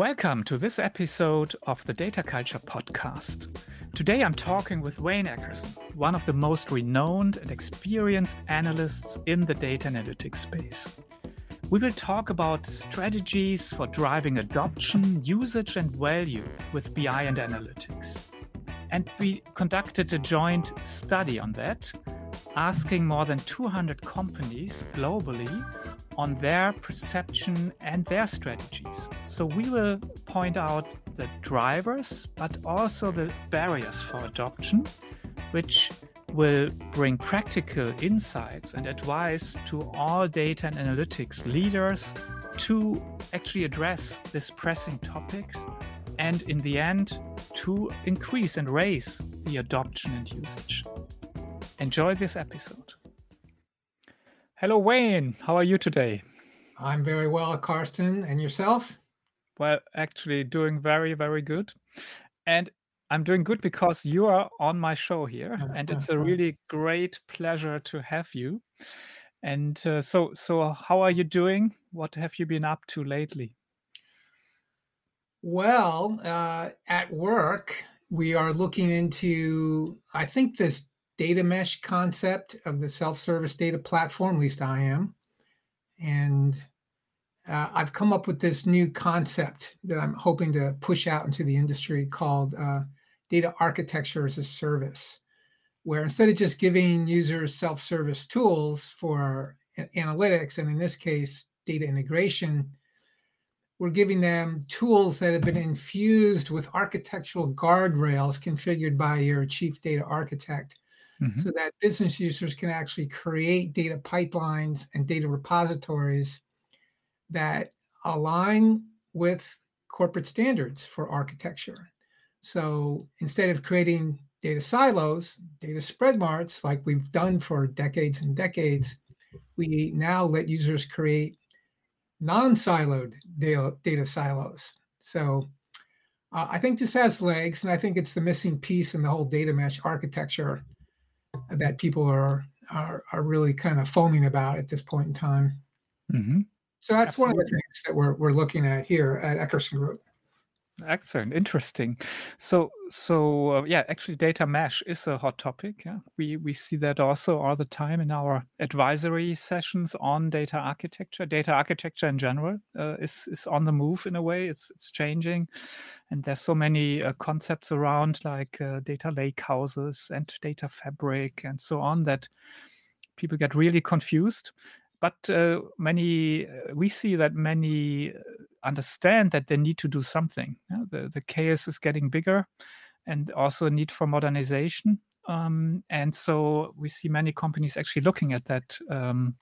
Welcome to this episode of the Data Culture Podcast. Today I'm talking with Wayne Eckerson, one of the most renowned and experienced analysts in the data analytics space. We will talk about strategies for driving adoption, usage, and value with BI and analytics. And we conducted a joint study on that, asking more than 200 companies globally on their perception and their strategies. So we will point out the drivers, but also the barriers for adoption, which will bring practical insights and advice to all data and analytics leaders to actually address these pressing topics and in the end to increase and raise the adoption and usage. Enjoy this episode. Hello, Wayne. How are you today? I'm very well, Carsten. And yourself? Well, actually, doing very, very good. And I'm doing good because you are on my show here, and it's a really great pleasure to have you. And uh, so, so how are you doing? What have you been up to lately? Well, uh, at work, we are looking into, I think, this data mesh concept of the self-service data platform, at least I am. And uh, I've come up with this new concept that I'm hoping to push out into the industry called uh, data architecture as a service, where instead of just giving users self-service tools for analytics, and in this case, data integration, we're giving them tools that have been infused with architectural guardrails configured by your chief data architect mm-hmm. so that business users can actually create data pipelines and data repositories that align with corporate standards for architecture. So instead of creating data silos, data spread marts, like we've done for decades and decades, we now let users create non-siloed data, data silos. So uh, I think this has legs, and I think it's the missing piece in the whole data mesh architecture that people are are, are really kind of foaming about at this point in time. Mm-hmm. So that's Absolutely. one of the things that we're we're looking at here at Eckerson Group. Excellent, interesting. So, so uh, yeah, actually, data mesh is a hot topic. Yeah, we we see that also all the time in our advisory sessions on data architecture. Data architecture in general uh, is is on the move in a way. It's it's changing, and there's so many uh, concepts around like uh, data lake houses and data fabric and so on that people get really confused but uh, many uh, we see that many understand that they need to do something. Yeah? The, the chaos is getting bigger and also a need for modernization. Um, and so we see many companies actually looking at that, um,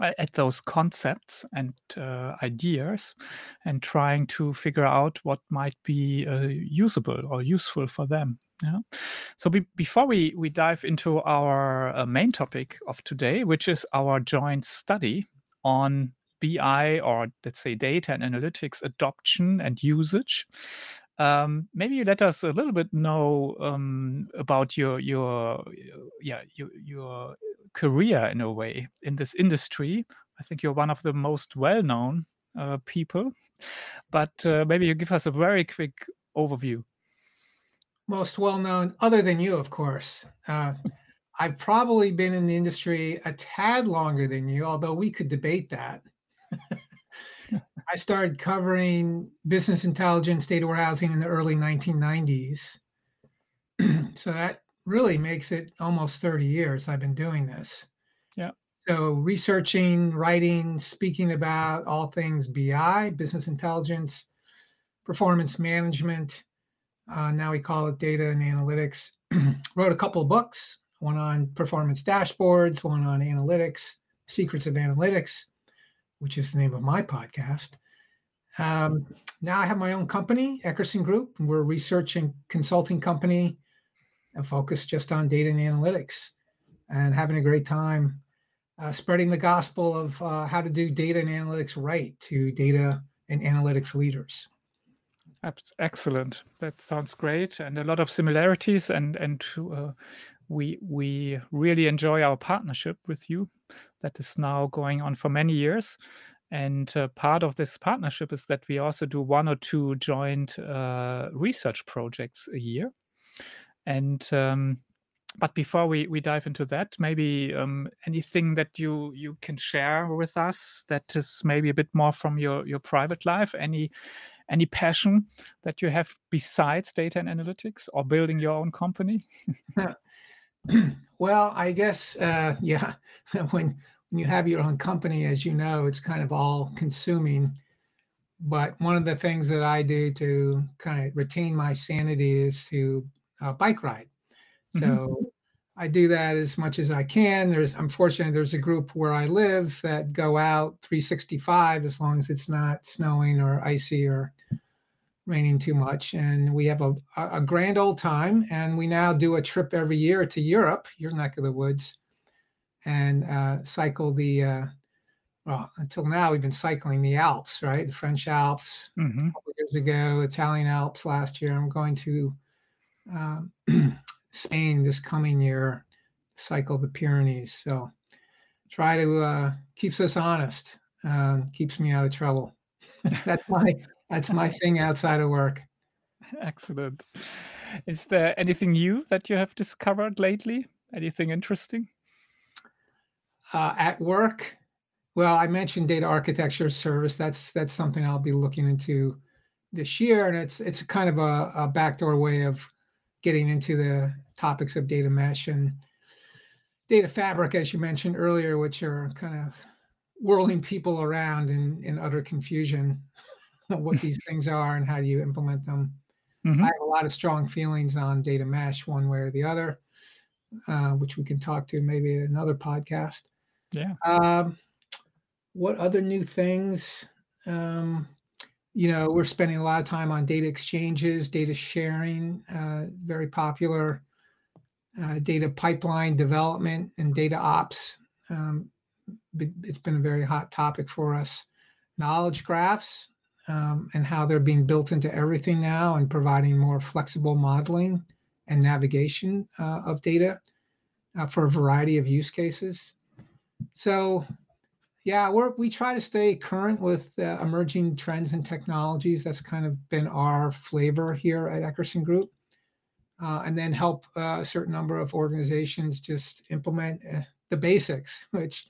at those concepts and uh, ideas and trying to figure out what might be uh, usable or useful for them. Yeah. So be, before we, we dive into our uh, main topic of today, which is our joint study on BI or let's say data and analytics adoption and usage. Um, maybe you let us a little bit know um, about your your yeah your your career in a way in this industry. I think you're one of the most well known uh, people, but uh, maybe you give us a very quick overview. Most well known, other than you, of course. Uh, I've probably been in the industry a tad longer than you, although we could debate that. I started covering business intelligence, data warehousing in the early 1990s. so that really makes it almost 30 years I've been doing this. Yeah. So researching, writing, speaking about all things BI, business intelligence, performance management. Uh, now we call it data and analytics. Wrote a couple of books, one on performance dashboards, one on analytics, secrets of analytics which is the name of my podcast. Um, now I have my own company, Eckerson Group. We're a research and consulting company and focused just on data and analytics and having a great time uh, spreading the gospel of uh, how to do data and analytics right to data and analytics leaders. Excellent. That sounds great, and a lot of similarities. And and uh, we we really enjoy our partnership with you that is now going on for many years And uh, part of this partnership is that we also do one or two joint uh, research projects a year. And um, but before we, we dive into that, maybe um, anything that you you can share with us that is maybe a bit more from your your private life. Any any passion that you have besides data and analytics or building your own company? well, I guess uh, yeah. when when you have your own company, as you know, it's kind of all consuming. But one of the things that I do to kind of retain my sanity is to uh, bike ride. So mm-hmm. I do that as much as I can. There's unfortunately there's a group where I live that go out 365 as long as it's not snowing or icy or raining too much. And we have a, a grand old time. And we now do a trip every year to Europe, your neck of the woods, and uh, cycle the. Uh, well, until now we've been cycling the Alps, right? The French Alps. Mm-hmm. A couple years ago, Italian Alps last year. I'm going to um, Spain this coming year, cycle the Pyrenees. So try to uh, keeps us honest, uh, keeps me out of trouble. that's my that's my thing outside of work. Excellent. Is there anything new that you have discovered lately? Anything interesting? Uh, at work, well, I mentioned data architecture service. That's that's something I'll be looking into this year, and it's it's kind of a, a backdoor way of getting into the topics of data mesh and data fabric, as you mentioned earlier, which are kind of whirling people around in, in utter confusion what these things are and how do you implement them. Mm-hmm. I have a lot of strong feelings on data mesh, one way or the other, uh, which we can talk to maybe in another podcast. Yeah. Um, what other new things? Um, you know, we're spending a lot of time on data exchanges, data sharing, uh, very popular, uh, data pipeline development and data ops. Um, it's been a very hot topic for us. Knowledge graphs um, and how they're being built into everything now and providing more flexible modeling and navigation uh, of data uh, for a variety of use cases. So yeah, we we try to stay current with uh, emerging trends and technologies. That's kind of been our flavor here at Eckerson Group, uh, and then help uh, a certain number of organizations just implement uh, the basics, which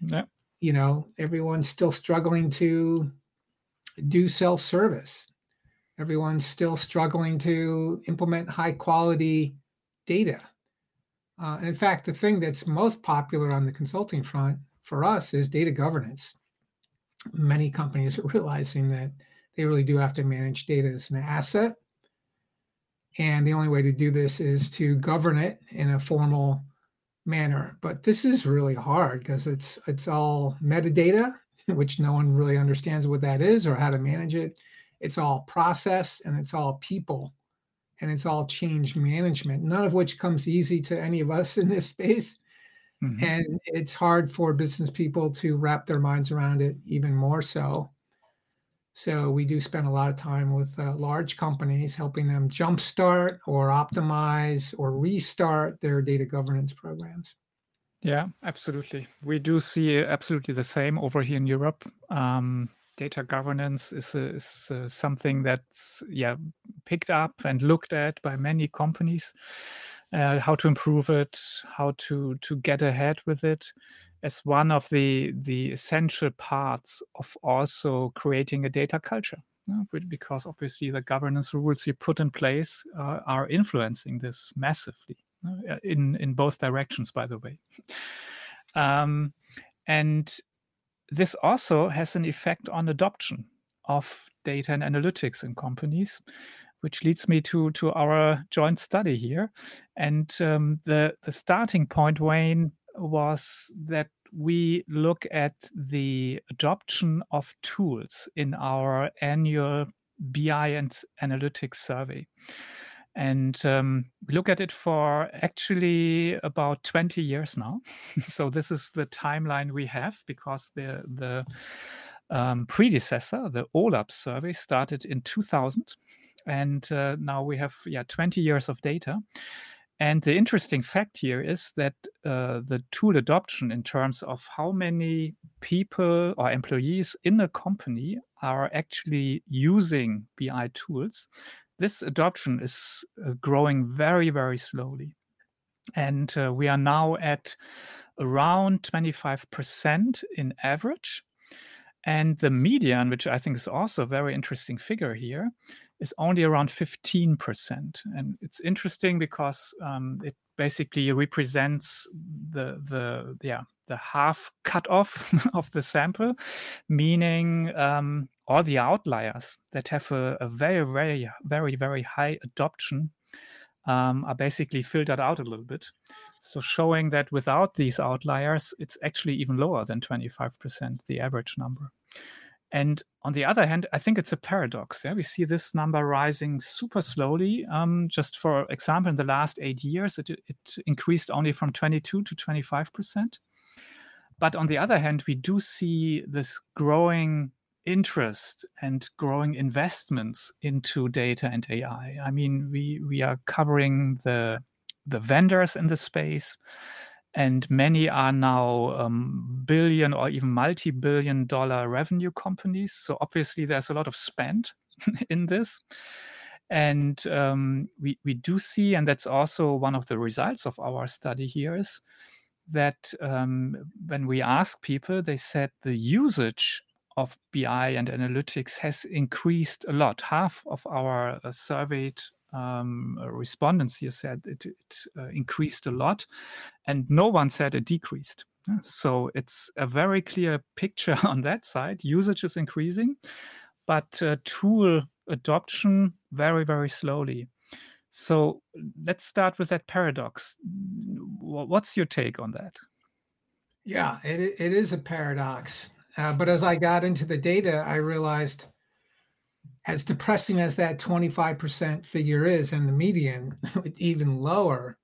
yeah. you know everyone's still struggling to do self-service. Everyone's still struggling to implement high quality data. Uh, in fact, the thing that's most popular on the consulting front for us is data governance. Many companies are realizing that they really do have to manage data as an asset. And the only way to do this is to govern it in a formal manner. But this is really hard because it's it's all metadata, which no one really understands what that is or how to manage it. It's all process and it's all people and it's all change management, none of which comes easy to any of us in this space. Mm-hmm. And it's hard for business people to wrap their minds around it even more so. So we do spend a lot of time with uh, large companies, helping them jumpstart or optimize or restart their data governance programs. Yeah, absolutely. We do see absolutely the same over here in Europe. Um, data governance is, is uh, something that's yeah picked up and looked at by many companies uh, how to improve it, how to to get ahead with it, as one of the the essential parts of also creating a data culture. because obviously the governance rules you put in place uh, are influencing this massively uh, in in both directions. By the way, um, and this also has an effect on adoption of data and analytics in companies which leads me to to our joint study here. And um, the the starting point, Wayne, was that we look at the adoption of tools in our annual BI and analytics survey. And um, we look at it for actually about 20 years now. so this is the timeline we have because the the um, predecessor, the OLAP survey, started in 2000 and uh, now we have yeah 20 years of data And the interesting fact here is that uh, the tool adoption, in terms of how many people or employees in a company are actually using BI tools, this adoption is uh, growing very, very slowly. And uh, we are now at around 25% in average. And the median, which I think is also a very interesting figure here, is only around 15%. And it's interesting because um, it basically represents the, the, yeah, the half cut off of the sample, meaning um, all the outliers that have a, a, very, very, very, very high adoption um, are basically filtered out a little bit. So showing that without these outliers, it's actually even lower than 25%, the average number. And on the other hand, I think it's a paradox. Yeah? We see this number rising super slowly. Um, just for example, in the last eight years, it, it increased only from 22 to 25%. But on the other hand, we do see this growing interest and growing investments into data and AI. I mean, we, we are covering the, the vendors in the space and many are now um, billion or even multi-billion dollar revenue companies. So obviously, there's a lot of spend in this, and um, we we do see, and that's also one of the results of our study here is that um, when we ask people, they said the usage of BI and analytics has increased a lot. Half of our uh, surveyed um, respondents here said it, it uh, increased a lot, and no one said it decreased. So it's a very clear picture on that side. Usage is increasing, but uh, tool adoption very, very slowly. So let's start with that paradox. What's your take on that? Yeah, it, it is a paradox. Uh, but as I got into the data, I realized as depressing as that 25% figure is and the median even lower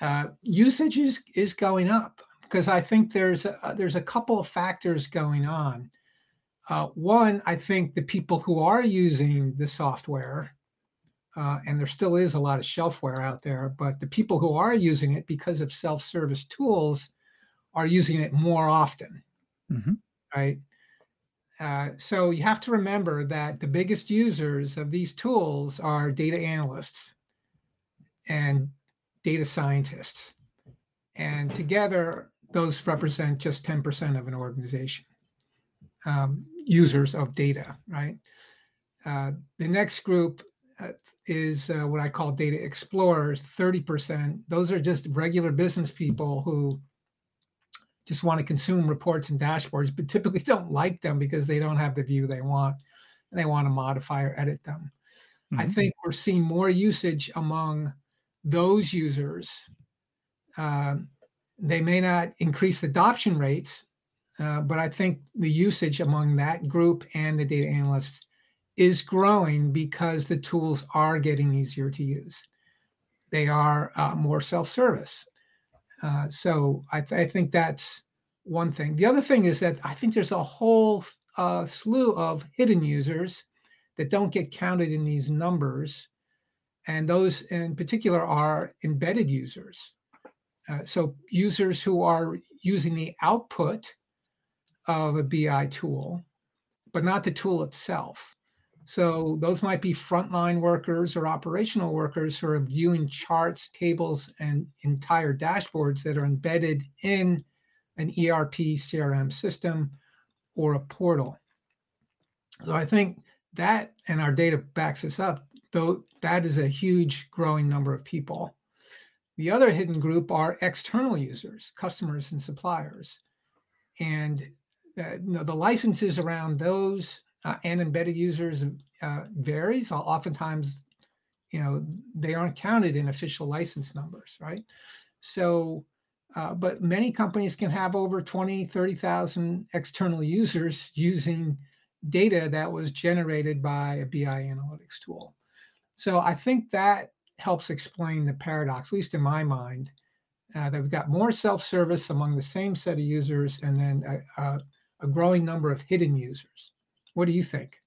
uh, usage is, is going up because i think there's a, there's a couple of factors going on uh, one i think the people who are using the software uh, and there still is a lot of shelfware out there but the people who are using it because of self-service tools are using it more often mm-hmm. right uh, so you have to remember that the biggest users of these tools are data analysts and data scientists. And together, those represent just 10% of an organization, um, users of data, right? Uh, the next group is uh, what I call data explorers, 30%. Those are just regular business people who just want to consume reports and dashboards, but typically don't like them because they don't have the view they want and they want to modify or edit them. Mm-hmm. I think we're seeing more usage among those users. Uh, they may not increase adoption rates, uh, but I think the usage among that group and the data analysts is growing because the tools are getting easier to use. They are uh, more self service. Uh, so I, th- I, think that's one thing. The other thing is that I think there's a whole uh, slew of hidden users that don't get counted in these numbers. And those in particular are embedded users. Uh, so users who are using the output of a BI tool, but not the tool itself. So those might be frontline workers or operational workers who are viewing charts, tables, and entire dashboards that are embedded in an ERP CRM system or a portal. So I think that, and our data backs us up, though that is a huge growing number of people. The other hidden group are external users, customers and suppliers. And uh, you know, the licenses around those uh, and embedded users uh, varies. Oftentimes, you know, they aren't counted in official license numbers, right? So, uh, but many companies can have over 20, 30,000 external users using data that was generated by a BI analytics tool. So I think that helps explain the paradox, at least in my mind, uh, that we've got more self-service among the same set of users and then a, a, a growing number of hidden users. What do you think?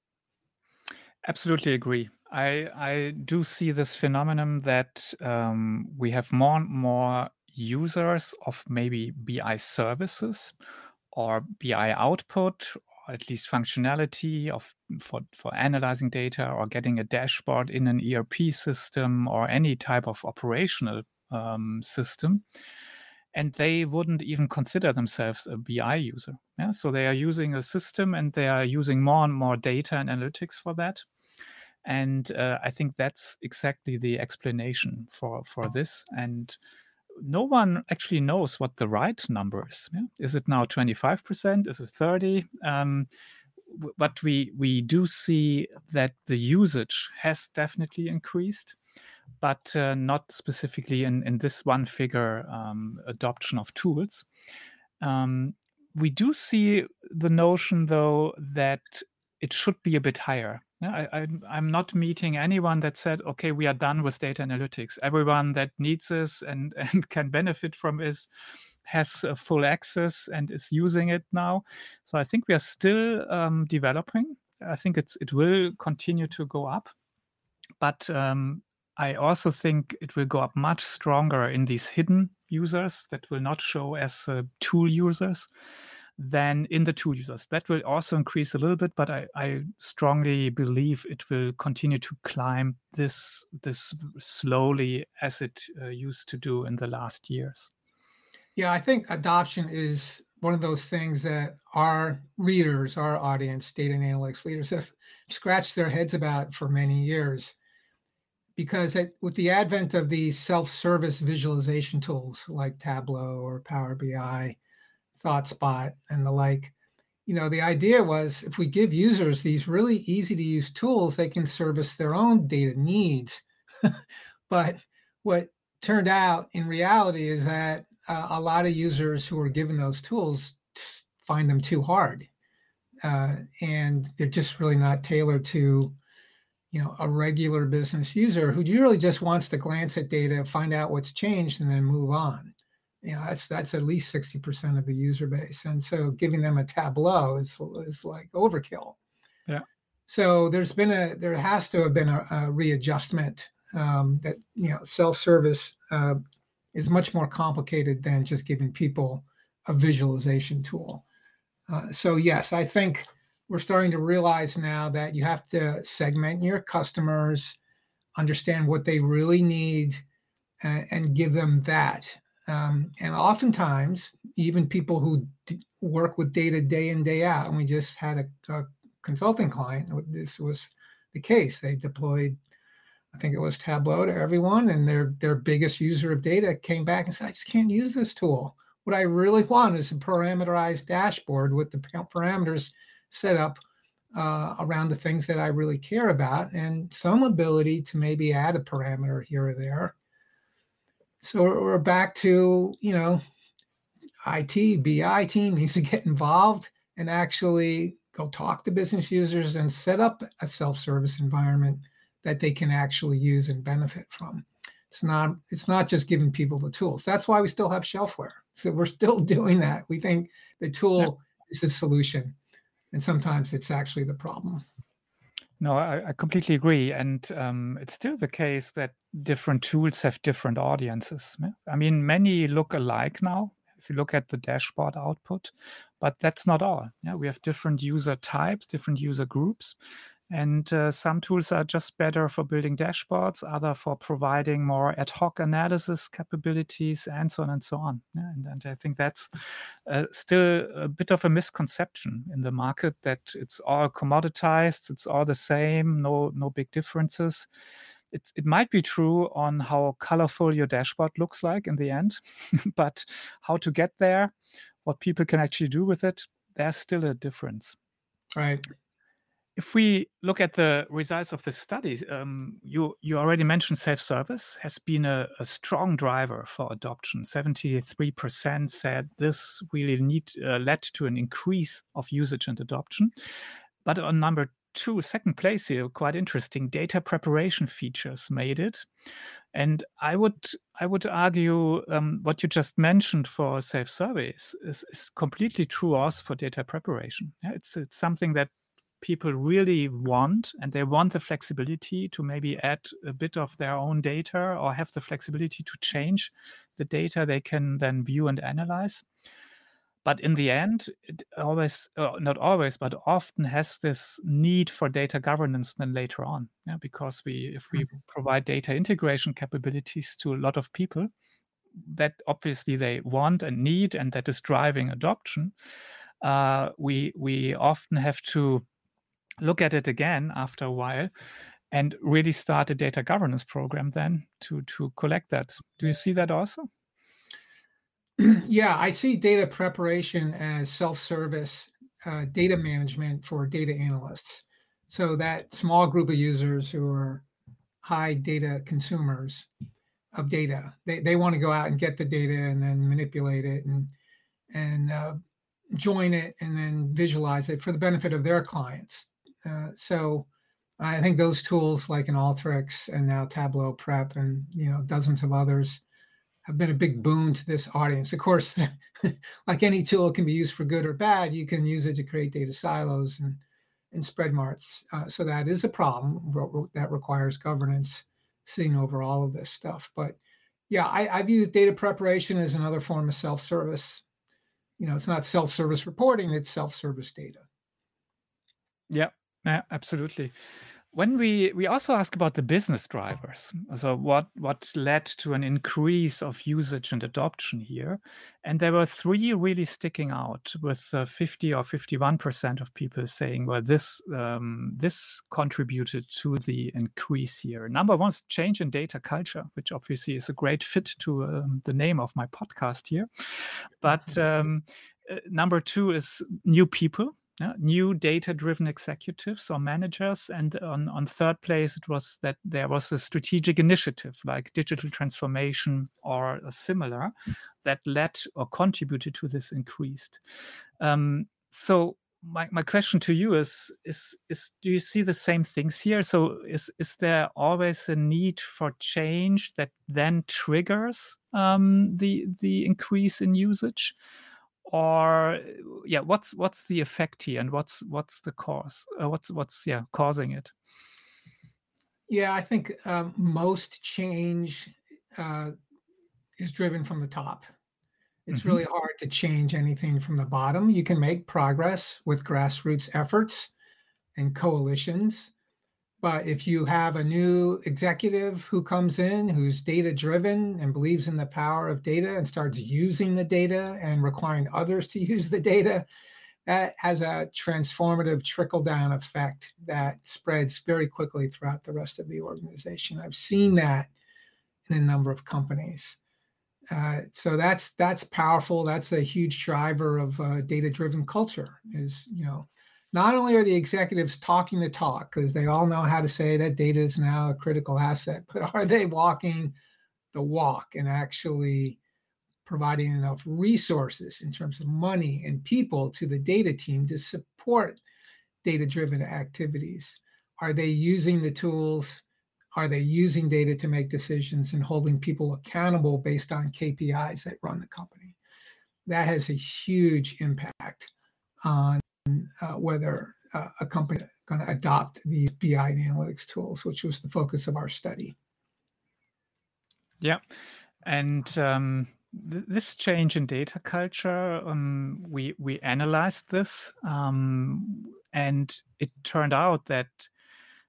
Absolutely agree. I I do see this phenomenon that um, we have more and more users of maybe BI services or BI output, or at least functionality of for for analyzing data or getting a dashboard in an ERP system or any type of operational um, system and they wouldn't even consider themselves a BI user. Yeah? So they are using a system and they are using more and more data and analytics for that. And uh, I think that's exactly the explanation for for this. And no one actually knows what the right number is. Yeah? Is it now 25%? Is it 30? Um, but we we do see that the usage has definitely increased but uh, not specifically in, in this one figure um, adoption of tools. Um, we do see the notion, though, that it should be a bit higher. I, am not meeting anyone that said, okay, we are done with data analytics. Everyone that needs this and, and can benefit from this has full access and is using it now. So I think we are still um, developing. I think it's it will continue to go up, but um, I also think it will go up much stronger in these hidden users that will not show as uh, tool users than in the tool users. That will also increase a little bit, but I, I strongly believe it will continue to climb this this slowly as it uh, used to do in the last years. Yeah, I think adoption is one of those things that our readers, our audience, data and analytics leaders have scratched their heads about for many years because it, with the advent of these self-service visualization tools like Tableau or Power BI, ThoughtSpot, and the like, you know, the idea was if we give users these really easy to use tools, they can service their own data needs. but what turned out in reality is that uh, a lot of users who are given those tools find them too hard. Uh, and they're just really not tailored to you know a regular business user who really just wants to glance at data find out what's changed and then move on. You know that's that's at least 60% of the user base. And so giving them a tableau is, is like overkill. Yeah. So there's been a there has to have been a, a readjustment um, that you know self-service uh, is much more complicated than just giving people a visualization tool. Uh, so yes i think we're starting to realize now that you have to segment your customers, understand what they really need, and, and give them that. Um, and oftentimes, even people who d- work with data day in, day out, and we just had a, a consulting client, this was the case. They deployed, I think it was Tableau to everyone, and their, their biggest user of data came back and said, I just can't use this tool. What I really want is a parameterized dashboard with the parameters set up uh, around the things that I really care about and some ability to maybe add a parameter here or there. So we're back to, you know, IT, BI team needs to get involved and actually go talk to business users and set up a self-service environment that they can actually use and benefit from. It's not it's not just giving people the tools. That's why we still have shelfware. So we're still doing that. We think the tool is the solution and sometimes it's actually the problem. No, I, I completely agree, and um, it's still the case that different tools have different audiences. I mean, many look alike now. If you look at the dashboard output, but that's not all. Yeah, we have different user types, different user groups, and uh, some tools are just better for building dashboards, other for providing more ad hoc analysis capabilities, and so on and so on. Yeah, and, and, I think that's uh, still a bit of a misconception in the market that it's all commoditized, it's all the same, no no big differences. It, it might be true on how colorful your dashboard looks like in the end, but how to get there, what people can actually do with it, there's still a difference. Right if we look at the results of the study, um, you you already mentioned self-service has been a, a strong driver for adoption. Seventy-three percent said this really need uh, led to an increase of usage and adoption. But on number two, second place here, quite interesting. Data preparation features made it, and I would I would argue um, what you just mentioned for self-service is, is completely true also for data preparation. It's it's something that people really want, and they want the flexibility to maybe add a bit of their own data or have the flexibility to change the data they can then view and analyze. But in the end, it always, uh, not always, but often has this need for data governance then later on. Yeah, because we, if we mm-hmm. provide data integration capabilities to a lot of people, that obviously they want and need, and that is driving adoption. Uh, we we often have to look at it again after a while and really start a data governance program then to to collect that. Do you see that also? yeah, I see data preparation as self-service uh, data management for data analysts. So that small group of users who are high data consumers of data, they, they want to go out and get the data and then manipulate it and and uh, join it and then visualize it for the benefit of their clients. Uh, so I think those tools like an Alteryx and now Tableau Prep and you know dozens of others have been a big boon to this audience. Of course, like any tool can be used for good or bad, you can use it to create data silos and, and spread marts. Uh, so that is a problem that requires governance sitting over all of this stuff. But yeah, I, I've used data preparation as another form of self-service. You know, it's not self-service reporting, it's self-service data. Yeah, yeah, absolutely. When we we also ask about the business drivers so what what led to an increase of usage and adoption here and there were three really sticking out with uh, 50 or 51 percent of people saying well this um, this contributed to the increase here. Number one is change in data culture which obviously is a great fit to um, the name of my podcast here. But um, uh, number two is new people yeah, new data-driven executives or managers. And on, on third place, it was that there was a strategic initiative like digital transformation or similar that led or contributed to this increased. Um, so my, my question to you is is is do you see the same things here so is is there always a need for change that then triggers um, the the increase in usage or yeah what's what's the effect here and what's what's the cause uh, what's what's yeah causing it? Yeah i think um, most change uh, is driven from the top. It's mm-hmm. really hard to change anything from the bottom. You can make progress with grassroots efforts and coalitions but if you have a new executive who comes in who's data driven and believes in the power of data and starts using the data and requiring others to use the data, that has a transformative trickle down effect that spreads very quickly throughout the rest of the organization. I've seen that in a number of companies. Uh, so that's that's powerful. That's a huge driver of uh, data-driven culture. Is you know not only are the executives talking the talk because they all know how to say that data is now a critical asset, but are they walking the walk and actually providing enough resources in terms of money and people to the data team to support data driven activities? Are they using the tools? Are they using data to make decisions and holding people accountable based on KPIs that run the company? That has a huge impact on uh, whether uh, a company going to adopt these BI analytics tools, which was the focus of our study. Yeah, and um, th- this change in data culture, um, we we analyzed this, um, and it turned out that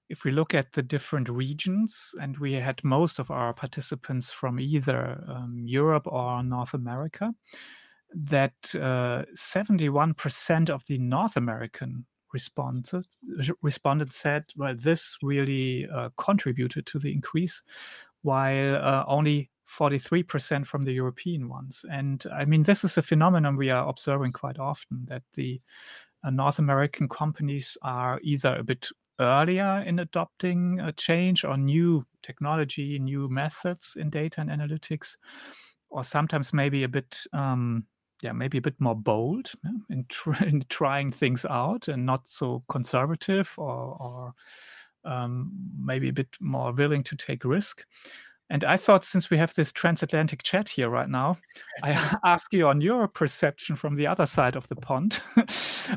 if we look at the different regions, and we had most of our participants from either um, Europe or North America, that uh, 71% of the North American responses respondents said, well, this really uh, contributed to the increase, while uh, only 43% from the European ones. And I mean, this is a phenomenon we are observing quite often that the uh, North American companies are either a bit earlier in adopting a change or new technology, new methods in data and analytics, or sometimes maybe a bit um, yeah, maybe a bit more bold yeah, in, tr- in, trying things out and not so conservative or, or um, maybe a bit more willing to take risk. And I thought, since we have this transatlantic chat here right now, I ask you on your perception from the other side of the pond.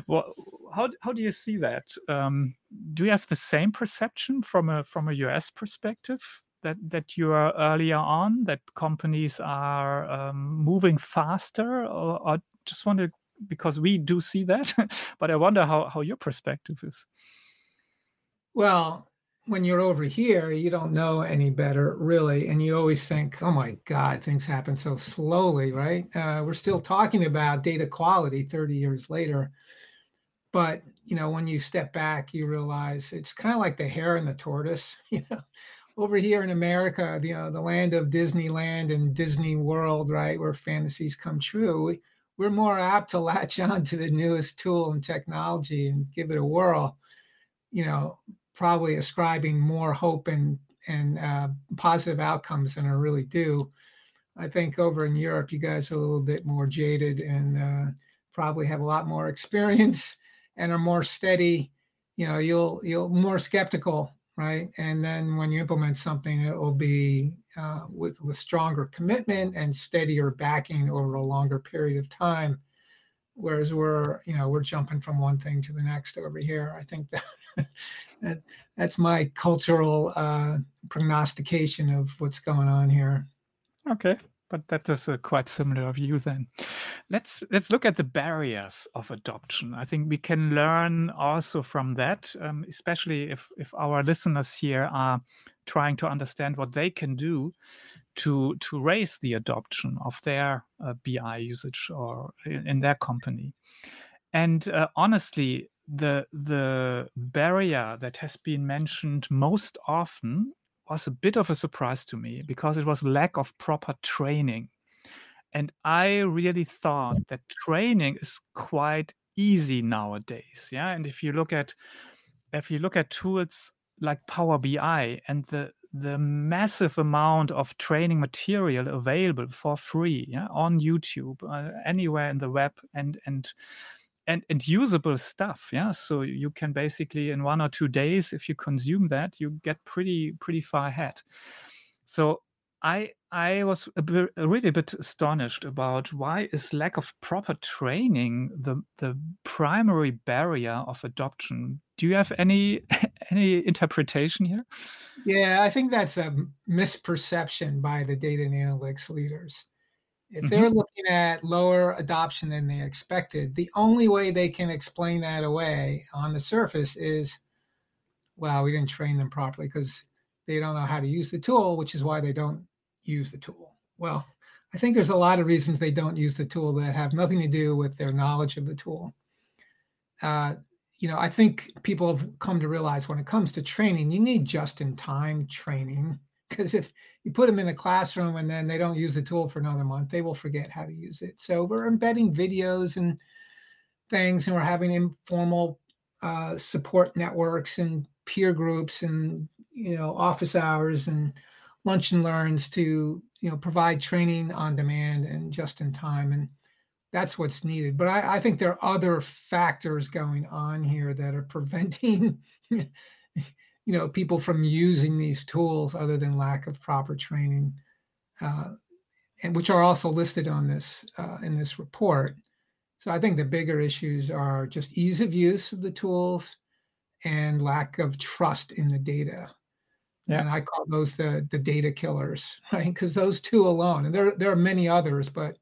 what, how how do you see that? Um, do you have the same perception from a from a US perspective that that you are earlier on that companies are um, moving faster, or, or just wonder because we do see that, but I wonder how how your perspective is. Well, when you're over here, you don't know any better, really. And you always think, oh my God, things happen so slowly, right? Uh, we're still talking about data quality 30 years later. But, you know, when you step back, you realize it's kind of like the hare and the tortoise. You know, over here in America, you know, the land of Disneyland and Disney World, right, where fantasies come true, we're more apt to latch on to the newest tool and technology and give it a whirl. You know, probably ascribing more hope and and uh, positive outcomes than I really do. I think over in Europe, you guys are a little bit more jaded and uh, probably have a lot more experience and are more steady. You know, you'll you'll more skeptical, right? And then when you implement something, it will be uh, with with stronger commitment and steadier backing over a longer period of time. Whereas we're you know we're jumping from one thing to the next over here. I think that, that that's my cultural uh, prognostication of what's going on here. Okay but that is a quite similar view then let's let's look at the barriers of adoption i think we can learn also from that um, especially if if our listeners here are trying to understand what they can do to to raise the adoption of their uh, BI usage or in, in their company. And uh, honestly, the the barrier that has been mentioned most often was a bit of a surprise to me because it was lack of proper training. And I really thought that training is quite easy nowadays. Yeah. And if you look at if you look at tools like Power BI and the the massive amount of training material available for free yeah, on YouTube, uh, anywhere in the web, and and and and usable stuff. Yeah, so you can basically in one or two days, if you consume that, you get pretty pretty far ahead. So I I was a bit, really a bit astonished about why is lack of proper training the the primary barrier of adoption. Do you have any any interpretation here? Yeah, I think that's a misperception by the data and analytics leaders. If they're mm-hmm. looking at lower adoption than they expected, the only way they can explain that away on the surface is, well, we didn't train them properly because they don't know how to use the tool, which is why they don't use the tool. Well, I think there's a lot of reasons they don't use the tool that have nothing to do with their knowledge of the tool. Uh, you know, I think people have come to realize when it comes to training, you need just in time training. Because if you put them in a classroom and then they don't use the tool for another month, they will forget how to use it. So we're embedding videos and things, and we're having informal uh, support networks and peer groups and, you know, office hours and lunch and learns to, you know, provide training on demand and just in time. And that's what's needed. But I, I, think there are other factors going on here that are preventing, you know, people from using these tools other than lack of proper training, uh, and which are also listed on this uh, in this report. So I think the bigger issues are just ease of use of the tools and lack of trust in the data. Yeah. And I call those the the data killers, right? Because those two alone, and there there are many others, but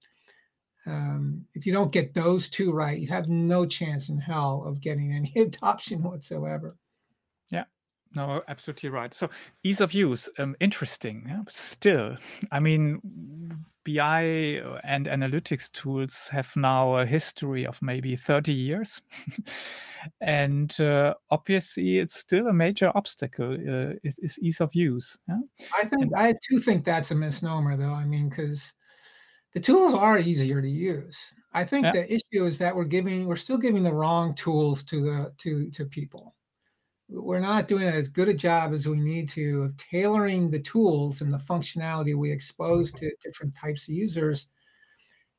um, if you don't get those two right, you have no chance in hell of getting any adoption whatsoever. No, absolutely right. So ease of use, um, interesting. Yeah? Still, I mean, BI and analytics tools have now a history of maybe 30 years. and uh, obviously, it's still a major obstacle uh, is, is, ease of use. Yeah? I think and, I do think that's a misnomer, though. I mean, because the tools are easier to use. I think yeah. the issue is that we're giving we're still giving the wrong tools to the to to people. We're not doing as good a job as we need to of tailoring the tools and the functionality we expose to different types of users,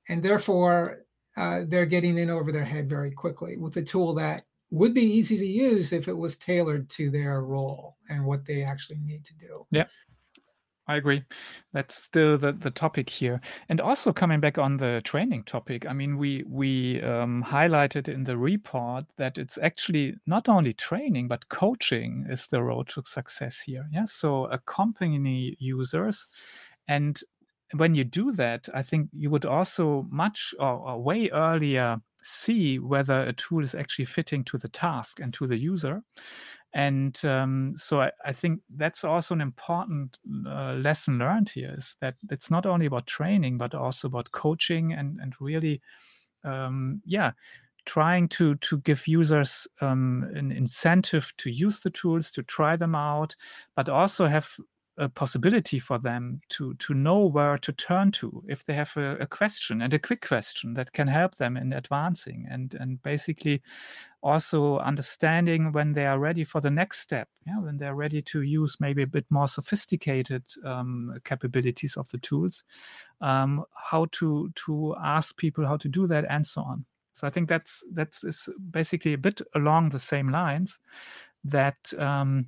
and therefore uh, they're getting in over their head very quickly with a tool that would be easy to use if it was tailored to their role and what they actually need to do. Yeah. I agree. That's still the, the topic here. And also coming back on the training topic, I mean, we we um, highlighted in the report that it's actually not only training, but coaching is the road to success here. Yeah. So accompany users. And when you do that, I think you would also much or, or way earlier see whether a tool is actually fitting to the task and to the user and um, so I, I, think that's also an important uh, lesson learned here is that it's not only about training but also about coaching and and really um, yeah trying to to give users um, an incentive to use the tools to try them out but also have a possibility for them to to know where to turn to if they have a, a, question and a quick question that can help them in advancing and and basically also understanding when they are ready for the next step yeah when they're ready to use maybe a bit more sophisticated um, capabilities of the tools um, how to to ask people how to do that and so on. So i think that's that's is basically a bit along the same lines that um,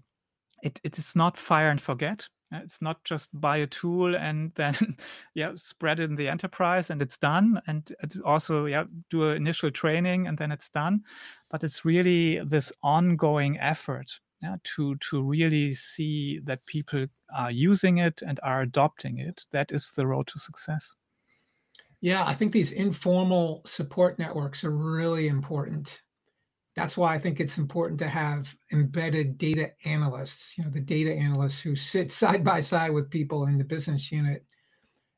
it, it is not fire and forget Uh, it's not just buy a tool and then yeah spread it in the enterprise and it's done. And it's also yeah do an initial training and then it's done. But it's really this ongoing effort yeah, to to really see that people are using it and are adopting it. That is the road to success. Yeah, I think these informal support networks are really important that's why I think it's important to have embedded data analysts, you know, the data analysts who sit side by side with people in the business unit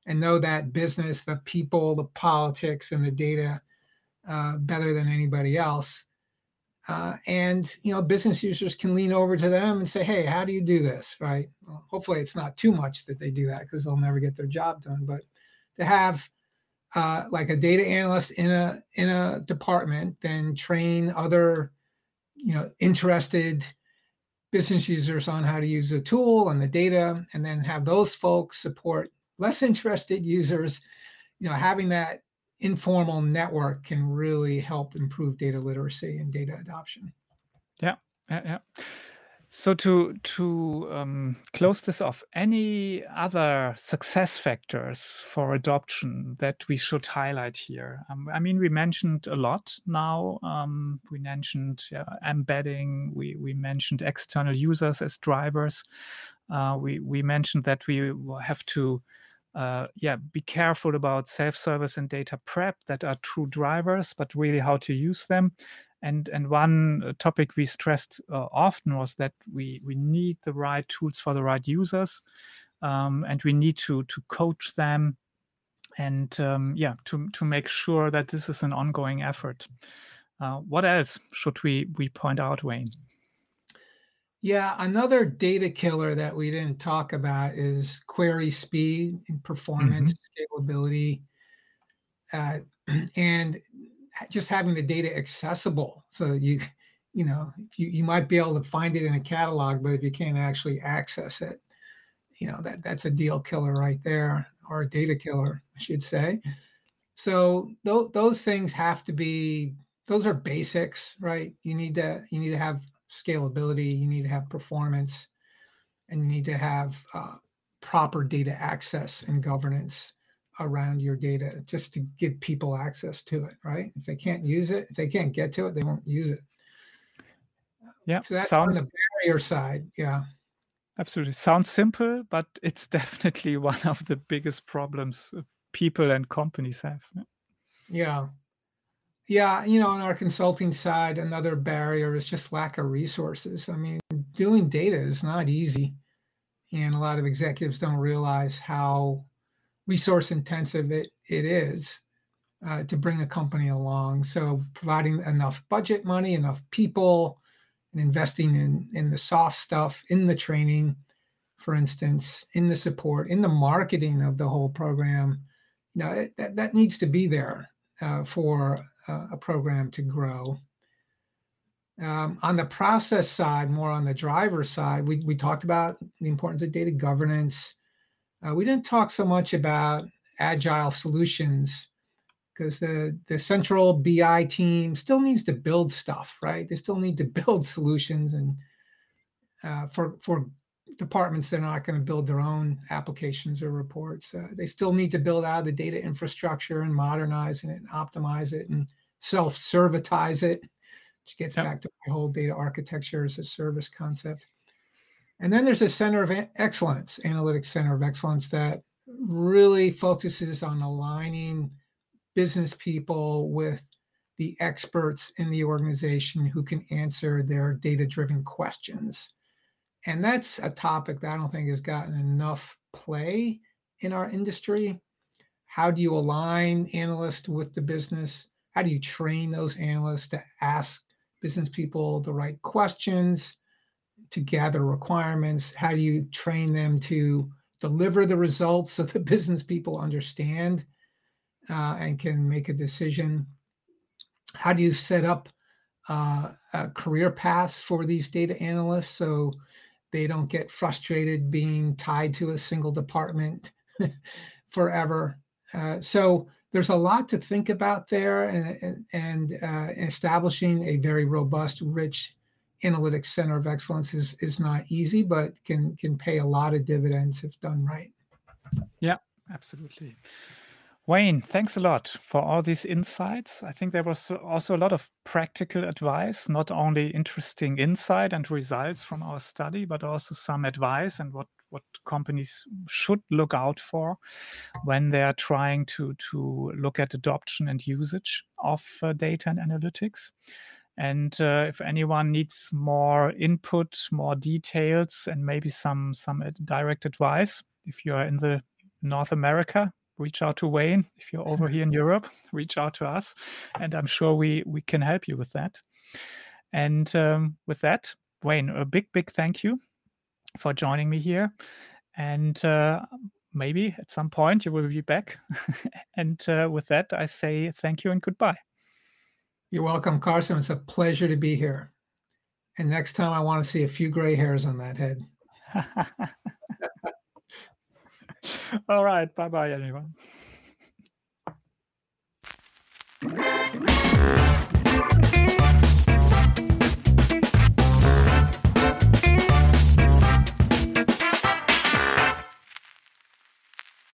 and know that business, the people, the politics, and the data uh, better than anybody else. Uh, and you know, business users can lean over to them and say, "Hey, how do you do this?" Right? Well, hopefully, it's not too much that they do that because they'll never get their job done. But to have uh, like a data analyst in a in a department, then train other, you know, interested business users on how to use the tool and the data, and then have those folks support less interested users. You know, having that informal network can really help improve data literacy and data adoption. Yeah, yeah, yeah. So to to um, close this off, any other success factors for adoption that we should highlight here? Um, I mean, we mentioned a lot now. Um, we mentioned yeah, embedding. We we mentioned external users as drivers. Uh, we we mentioned that we have to. Uh, yeah, be careful about self-service and data prep that are true drivers, but really how to use them. And and one uh, topic we stressed uh, often was that we we need the right tools for the right users, um, and we need to to coach them, and um, yeah, to to make sure that this is an ongoing effort. Uh, what else should we we point out, Wayne? Yeah, another data killer that we didn't talk about is query speed and performance, mm-hmm. scalability. Uh, and just having the data accessible so you you know you, you might be able to find it in a catalog but if you can't actually access it you know that that's a deal killer right there or a data killer i should say. So th- those things have to be those are basics right? You need to you need to have scalability you need to have performance and you need to have uh, proper data access and governance around your data just to give people access to it, right? If they can't use it, if they can't get to it, they won't use it. Yeah. So that's sounds, on the barrier side. Yeah. Absolutely. Sounds simple, but it's definitely one of the biggest problems uh, people and companies have. Yeah. Yeah. You know, on our consulting side, another barrier is just lack of resources. I mean, doing data is not easy. And a lot of executives don't realize how resource intensive it, it is uh, to bring a company along. So providing enough budget money, enough people, and investing in in the soft stuff, in the training, for instance, in the support, in the marketing of the whole program. You know, it, that, that needs to be there uh, for uh, a program to grow. Um, on the process side, more on the driver side, we, we talked about the importance of data governance, uh, we didn't talk so much about agile solutions because the the central BI team still needs to build stuff, right? They still need to build solutions and uh, for for departments that are not going to build their own applications or reports. Uh, they still need to build out the data infrastructure and modernize it and optimize it and self-servitize it, which gets yep. back to my whole data architecture as a service concept. And then there's a center of excellence, analytics center of excellence that really focuses on aligning business people with the experts in the organization who can answer their data driven questions. And that's a topic that I don't think has gotten enough play in our industry. How do you align analysts with the business? How do you train those analysts to ask business people the right questions, to gather requirements? How do you train them to deliver the results so the business people understand uh, and can make a decision? How do you set up uh, a career paths for these data analysts so they don't get frustrated being tied to a single department forever? Uh, so there's a lot to think about there, and, and uh, establishing a very robust, rich analytics center of excellence is is not easy, but can can pay a lot of dividends if done right. Yeah, absolutely. Wayne, thanks a lot for all these insights. I think there was also a lot of practical advice, not only interesting insight and results from our study, but also some advice and what what companies should look out for when they are trying to to look at adoption and usage of uh, data and analytics. And uh, if anyone needs more input, more details, and maybe some some direct advice, if you are in the North America, reach out to Wayne. If you're over here in Europe, reach out to us, and I'm sure we we can help you with that. And um, with that, Wayne, a big big thank you for joining me here, and uh, maybe at some point you will be back. and uh, with that, I say thank you and goodbye. You're welcome, Carsten. It's a pleasure to be here. And next time, I want to see a few gray hairs on that head. All right. Bye bye, everyone.